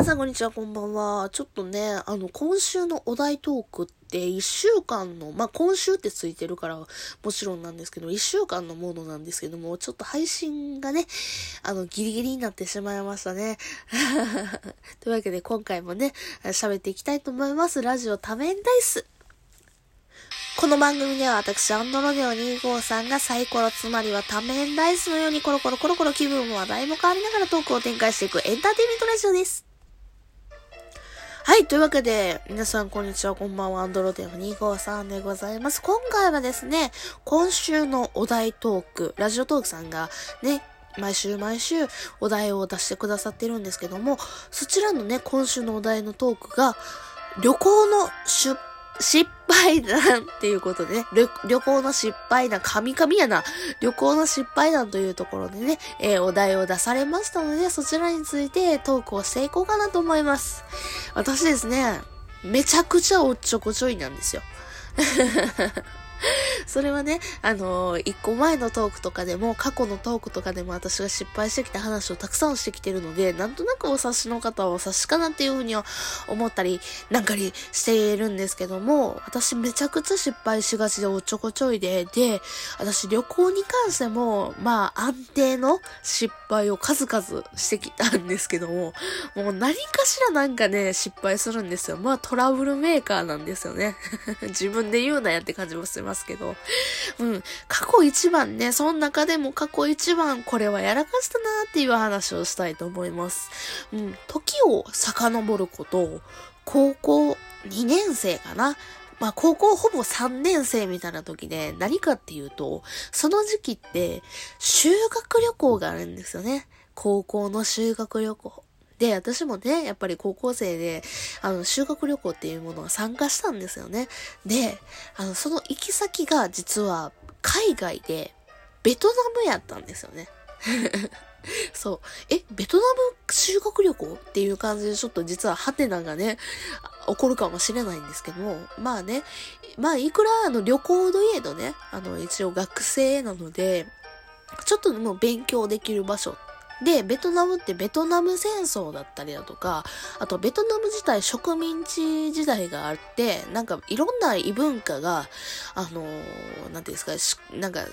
皆さんこんにちは、こんばんは。ちょっとね、あの、今週のお題トークって1週間の、まあ、今週ってついてるからもちろんなんですけど、1週間のものなんですけども、ちょっと配信がね、あの、ギリギリになってしまいましたね。というわけで今回もね、喋っていきたいと思います。ラジオ多面ダイス。この番組では私、アンドロデオ253がサイコロ、つまりは多面ダイスのようにコロコロコロコロ気分も話題も変わりながらトークを展開していくエンターテイメントラジオです。はい、というわけで、皆さんこんにちは、こんばんは、アンドロデオ253でございます。今回はですね、今週のお題トーク、ラジオトークさんがね、毎週毎週お題を出してくださってるんですけども、そちらのね、今週のお題のトークが、旅行の出失敗談っていうことでね、旅行の失敗談、神々やな、旅行の失敗談というところでね、えー、お題を出されましたので、そちらについてトークをしていこうかなと思います。私ですね、めちゃくちゃおっちょこちょいなんですよ。それはね、あのー、一個前のトークとかでも、過去のトークとかでも私が失敗してきた話をたくさんしてきてるので、なんとなくお察しの方はお察しかなっていうふうには思ったり、なんかりしているんですけども、私めちゃくちゃ失敗しがちでおちょこちょいで、で、私旅行に関しても、まあ安定の失敗を数々してきたんですけども、もう何かしらなんかね、失敗するんですよ。まあトラブルメーカーなんですよね。自分で言うなやって感じもしますけど。うん。過去一番ね、その中でも過去一番これはやらかしたなっていう話をしたいと思います。うん。時を遡ること、高校2年生かな。まあ、高校ほぼ3年生みたいな時で、何かっていうと、その時期って、修学旅行があるんですよね。高校の修学旅行。で、私もね、やっぱり高校生で、あの、修学旅行っていうものは参加したんですよね。で、あの、その行き先が実は海外で、ベトナムやったんですよね。そう。え、ベトナム修学旅行っていう感じでちょっと実はハテナがね、起こるかもしれないんですけども、まあね、まあいくらあの旅行といえどね、あの一応学生なので、ちょっとでも勉強できる場所で、ベトナムってベトナム戦争だったりだとか、あとベトナム自体植民地時代があって、なんかいろんな異文化が、あのー、なんていうんですか、なんか、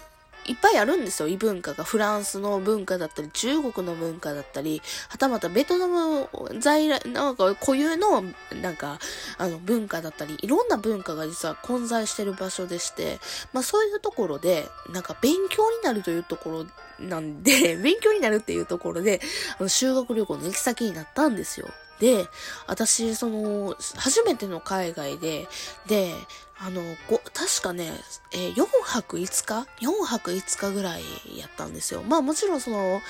いっぱいあるんですよ、異文化が。フランスの文化だったり、中国の文化だったり、はたまたベトナム在来、なんか固有の、なんか、あの、文化だったり、いろんな文化が実は混在してる場所でして、まあそういうところで、なんか勉強になるというところなんで、勉強になるっていうところで、あの修学旅行の行き先になったんですよ。で、私、その、初めての海外で、で、あの、ご、確かね、えー、4泊5日 ?4 泊5日ぐらいやったんですよ。まあもちろんその、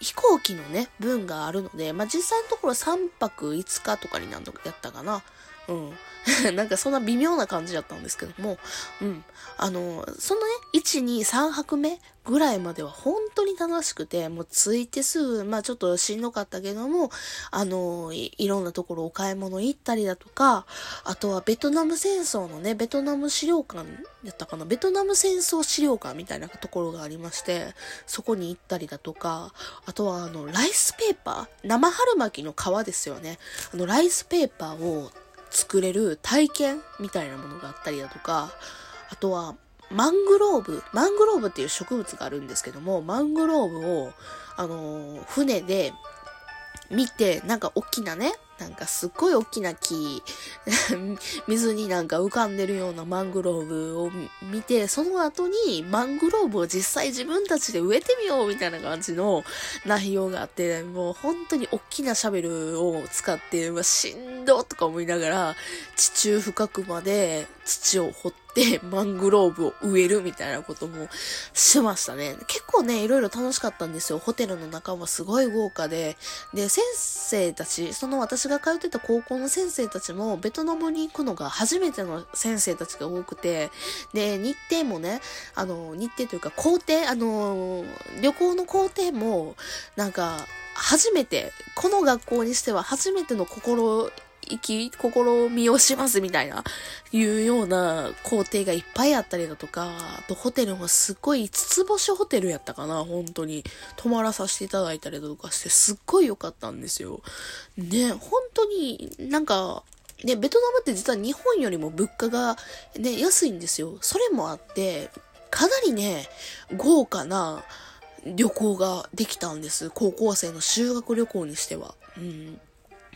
飛行機のね、分があるので、まあ実際のところ3泊5日とかになんのやったかな。うん。なんかそんな微妙な感じだったんですけども、うん。あの、そのね、1、2、3泊目ぐらいまでは本当に楽しくて、もう着いてすぐ、まあちょっとしんどかったけども、あの、いろんなところお買い物行ったりだとか、あとはベトナム戦争のね、ベトナム資料館やったかな、ベトナム戦争資料館みたいなところがありまして、そこに行ったりだとか、あとはあの、ライスペーパー？生春巻きの皮ですよね。あの、ライスペーパーを作れる体験みたいなものがあったりだとか、あとは、マングローブ、マングローブっていう植物があるんですけども、マングローブを、あのー、船で見て、なんか大きなね、なんかすっごい大きな木、水になんか浮かんでるようなマングローブを見て、その後にマングローブを実際自分たちで植えてみようみたいな感じの内容があって、もう本当に大きなシャベルを使って、まあ、しんどとか思いながら、地中深くまで土を掘って、マングローブを植えるみたいなこともしましたね。結構ね、いろいろ楽しかったんですよ。ホテルの中はすごい豪華で。で、先生たち、その私が通ってた高校の先生たちも、ベトナムに行くのが初めての先生たちが多くて、で、日程もね、あの、日程というか工程、あの、旅行の工程も、なんか、初めて、この学校にしては初めての心意気、心見をしますみたいな、いうような工程がいっぱいあったりだとか、あとホテルもすっごい5つ星ホテルやったかな、本当に。泊まらさせていただいたりだとかして、すっごい良かったんですよ。ね、本当になんか、ね、ベトナムって実は日本よりも物価がね、安いんですよ。それもあって、かなりね、豪華な旅行ができたんです。高校生の修学旅行にしては。うん。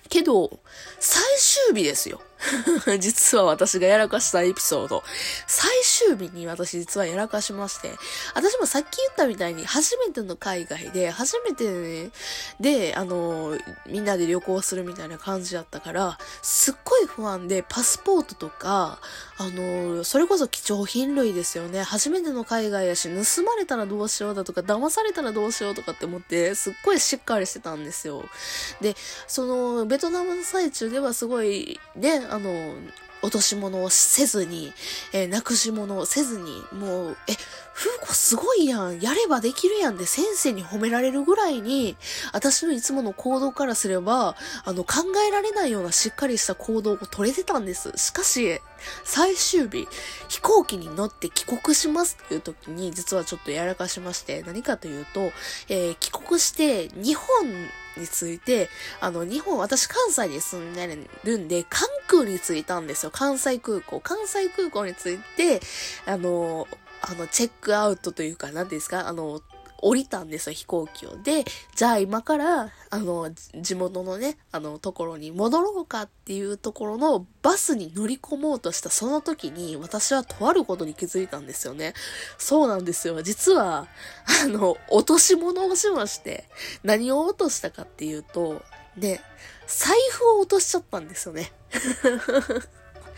けど、最終日ですよ。実は私がやらかしたエピソード。最終日に私実はやらかしまして、私もさっき言ったみたいに初めての海外で、初めて、で、あの、みんなで旅行するみたいな感じだったから、すっごい不安で、パスポートとか、あの、それこそ貴重品類ですよね。初めての海外やし、盗まれたらどうしようだとか、騙されたらどうしようとかって思って、すっごいしっかりしてたんですよ。で、その、ベトナムの最中ではすごい、ね、あの、落とし物をせずに、えー、なくし物をせずに、もう、え、風子すごいやん。やればできるやんで先生に褒められるぐらいに、私のいつもの行動からすれば、あの、考えられないようなしっかりした行動を取れてたんです。しかし、最終日、飛行機に乗って帰国しますっていう時に、実はちょっとやらかしまして、何かというと、えー、帰国して、日本について、あの、日本、私関西に住んでるんで、関空に着いたんですよ。関西空港。関西空港に着いて、あの、あの、チェックアウトというか、何ですか？あの、降りたんですよ、飛行機を。で、じゃあ今から、あの、地元のね、あの、ところに戻ろうかっていうところのバスに乗り込もうとしたその時に、私はとあることに気づいたんですよね。そうなんですよ。実は、あの、落とし物をしまして、何を落としたかっていうと、で、財布を落としちゃったんですよね。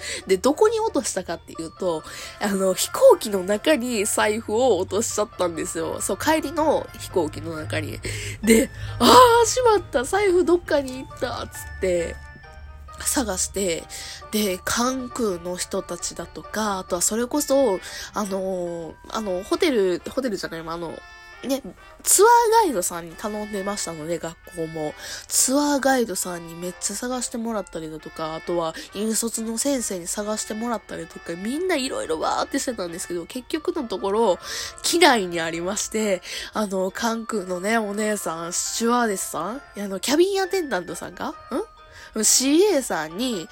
で、どこに落としたかっていうと、あの、飛行機の中に財布を落としちゃったんですよ。そう、帰りの飛行機の中に。で、ああ、しまった、財布どっかに行った、つって、探して、で、関空の人たちだとか、あとはそれこそ、あのあの、ホテル、ホテルじゃない、あの、ね、ツアーガイドさんに頼んでましたので、学校も。ツアーガイドさんにめっちゃ探してもらったりだとか、あとは、引率の先生に探してもらったりとか、みんないろいろわーってしてたんですけど、結局のところ、機内にありまして、あの、関空のね、お姉さん、スチュワーデスさん？あの、キャビンアテンダントさんがん？CA さんに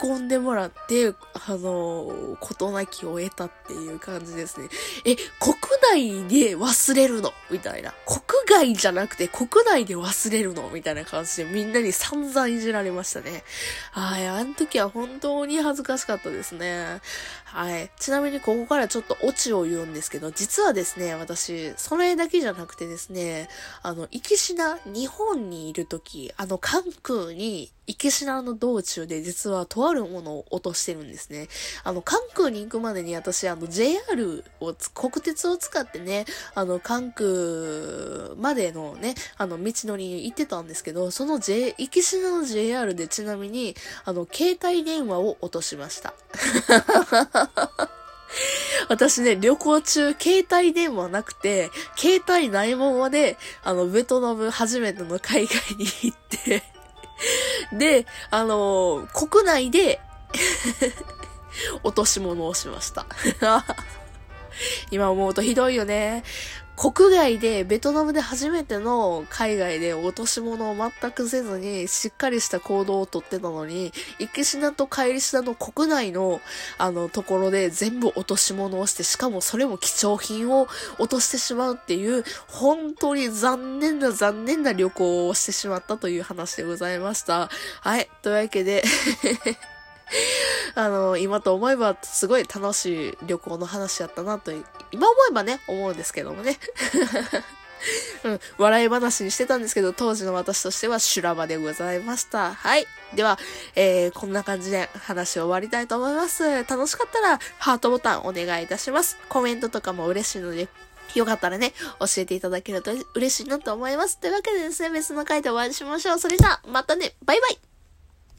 運んでもらって、あの、事なきを得たっていう感じですね。え、国内で忘れるの？みたいな。国外じゃなくて国内で忘れるの？みたいな感じでみんなに散々いじられましたね。はい、あの時は本当に恥ずかしかったですね。はい。ちなみにここからちょっとオチを言うんですけど、実はですね、私、それだけじゃなくてですね、あの、行きしな、日本にいる時、あの、関空に行きしなの道中で実はとあるものを落としてるんですね。あの、関空に行くまでに私、あの、JR を、国鉄を使ってね、あの、関空までのね、あの、道のりに行ってたんですけど、その J、行きしなの JR でちなみに、あの、携帯電話を落としました。私ね、旅行中、携帯電話なくて、携帯ないままで、あの、ベトナム初めての海外に行ってで、あのー、国内で 落とし物をしました 今思うとひどいよね。国外で、ベトナムで初めての海外で落とし物を全くせずに、しっかりした行動をとってたのに、行きしなと帰りしなの国内の、あの、ところで全部落とし物をして、しかもそれも貴重品を落としてしまうっていう、本当に残念な残念な旅行をしてしまったという話でございました。はい。というわけで あの、今と思えばすごい楽しい旅行の話やったなと、今思えばね、思うんですけどもね。うん、笑い話にしてたんですけど、当時の私としては修羅場でございました。はい。では、えー、こんな感じで話を終わりたいと思います。楽しかったら、ハートボタンお願いいたします。コメントとかも嬉しいので、よかったらね、教えていただけると嬉しいなと思います。というわけでですね、別の回でお会いしましょう。それじゃあ、またね、バイバイ